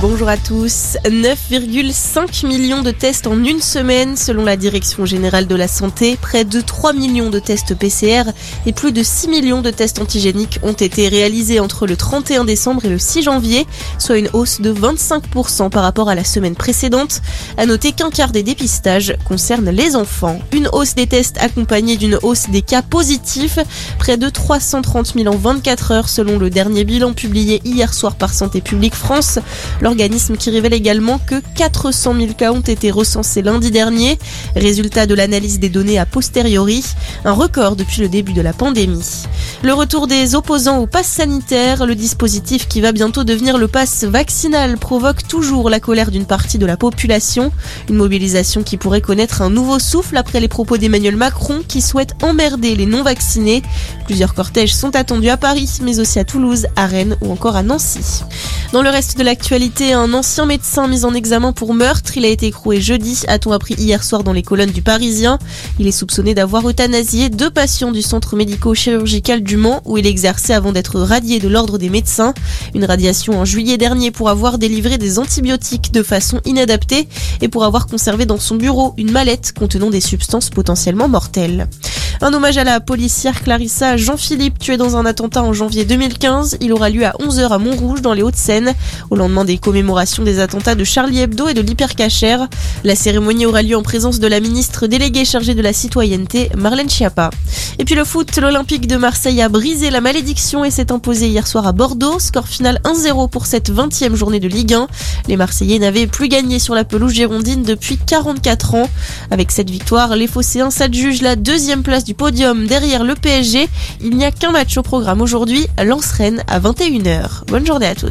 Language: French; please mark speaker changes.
Speaker 1: Bonjour à tous. 9,5 millions de tests en une semaine selon la Direction générale de la santé. Près de 3 millions de tests PCR et plus de 6 millions de tests antigéniques ont été réalisés entre le 31 décembre et le 6 janvier, soit une hausse de 25% par rapport à la semaine précédente. À noter qu'un quart des dépistages concerne les enfants. Une hausse des tests accompagnée d'une hausse des cas positifs. Près de 330 000 en 24 heures selon le dernier bilan publié hier soir par Santé publique France. L'organisme qui révèle également que 400 000 cas ont été recensés lundi dernier, résultat de l'analyse des données a posteriori, un record depuis le début de la pandémie. Le retour des opposants au pass sanitaire, le dispositif qui va bientôt devenir le pass vaccinal, provoque toujours la colère d'une partie de la population. Une mobilisation qui pourrait connaître un nouveau souffle après les propos d'Emmanuel Macron qui souhaite emmerder les non-vaccinés. Plusieurs cortèges sont attendus à Paris, mais aussi à Toulouse, à Rennes ou encore à Nancy. Dans le reste de l'actualité, un ancien médecin mis en examen pour meurtre, il a été écroué jeudi, a-t-on appris hier soir dans les colonnes du Parisien. Il est soupçonné d'avoir euthanasié deux patients du centre médico-chirurgical du Mans où il exerçait avant d'être radié de l'ordre des médecins. Une radiation en juillet dernier pour avoir délivré des antibiotiques de façon inadaptée et pour avoir conservé dans son bureau une mallette contenant des substances potentiellement mortelles. Un hommage à la policière Clarissa Jean-Philippe, tuée dans un attentat en janvier 2015. Il aura lieu à 11h à Montrouge, dans les Hauts-de-Seine, au lendemain des commémorations des attentats de Charlie Hebdo et de l'hypercachère. La cérémonie aura lieu en présence de la ministre déléguée chargée de la citoyenneté, Marlène Schiappa. Et puis le foot, l'Olympique de Marseille a brisé la malédiction et s'est imposé hier soir à Bordeaux. Score final 1-0 pour cette 20e journée de Ligue 1. Les Marseillais n'avaient plus gagné sur la pelouse girondine depuis 44 ans. Avec cette victoire, les Phocéens s'adjugent la deuxième place podium derrière le PSG. Il n'y a qu'un match au programme aujourd'hui, Lens-Rennes à 21h. Bonne journée à tous.